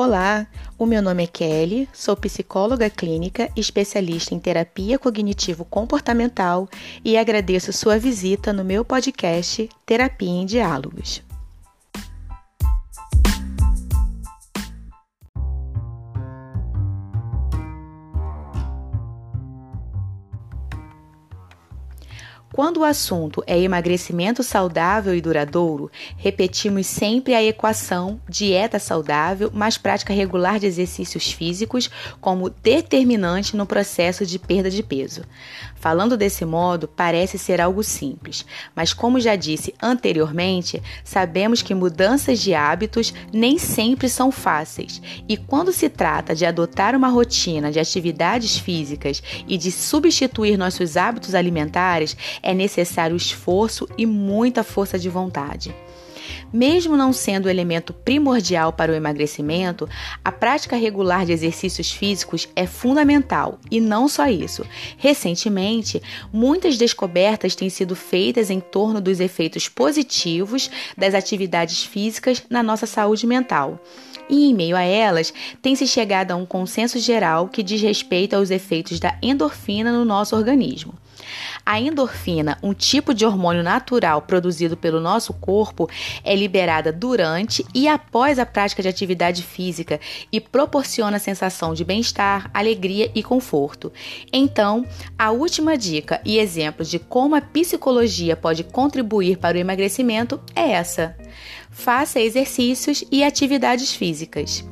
Olá, o meu nome é Kelly, sou psicóloga clínica, especialista em terapia cognitivo-comportamental e agradeço sua visita no meu podcast Terapia em Diálogos. Quando o assunto é emagrecimento saudável e duradouro, repetimos sempre a equação dieta saudável mais prática regular de exercícios físicos como determinante no processo de perda de peso. Falando desse modo, parece ser algo simples, mas como já disse anteriormente, sabemos que mudanças de hábitos nem sempre são fáceis, e quando se trata de adotar uma rotina de atividades físicas e de substituir nossos hábitos alimentares, é necessário esforço e muita força de vontade. Mesmo não sendo o elemento primordial para o emagrecimento, a prática regular de exercícios físicos é fundamental e não só isso. Recentemente, muitas descobertas têm sido feitas em torno dos efeitos positivos das atividades físicas na nossa saúde mental. E em meio a elas, tem se chegado a um consenso geral que diz respeito aos efeitos da endorfina no nosso organismo. A endorfina, um tipo de hormônio natural produzido pelo nosso corpo, é liberada durante e após a prática de atividade física e proporciona sensação de bem-estar, alegria e conforto. Então, a última dica e exemplo de como a psicologia pode contribuir para o emagrecimento é essa: faça exercícios e atividades físicas.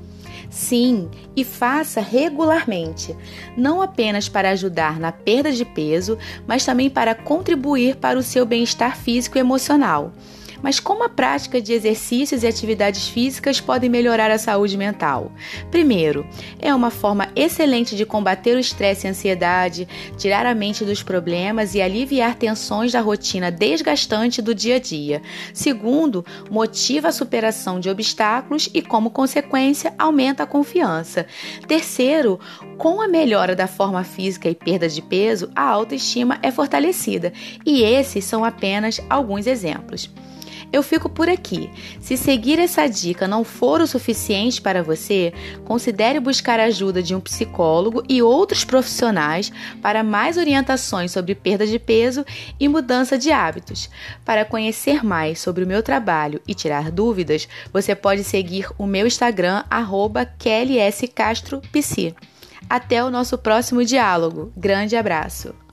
Sim, e faça regularmente, não apenas para ajudar na perda de peso, mas também para contribuir para o seu bem-estar físico e emocional. Mas como a prática de exercícios e atividades físicas podem melhorar a saúde mental? Primeiro, é uma forma excelente de combater o estresse e a ansiedade, tirar a mente dos problemas e aliviar tensões da rotina desgastante do dia a dia. Segundo, motiva a superação de obstáculos e, como consequência, aumenta a confiança. Terceiro, com a melhora da forma física e perda de peso, a autoestima é fortalecida. E esses são apenas alguns exemplos. Eu fico por aqui. Se seguir essa dica não for o suficiente para você, considere buscar a ajuda de um psicólogo e outros profissionais para mais orientações sobre perda de peso e mudança de hábitos. Para conhecer mais sobre o meu trabalho e tirar dúvidas, você pode seguir o meu Instagram, KLSCastroPC. Até o nosso próximo diálogo. Grande abraço!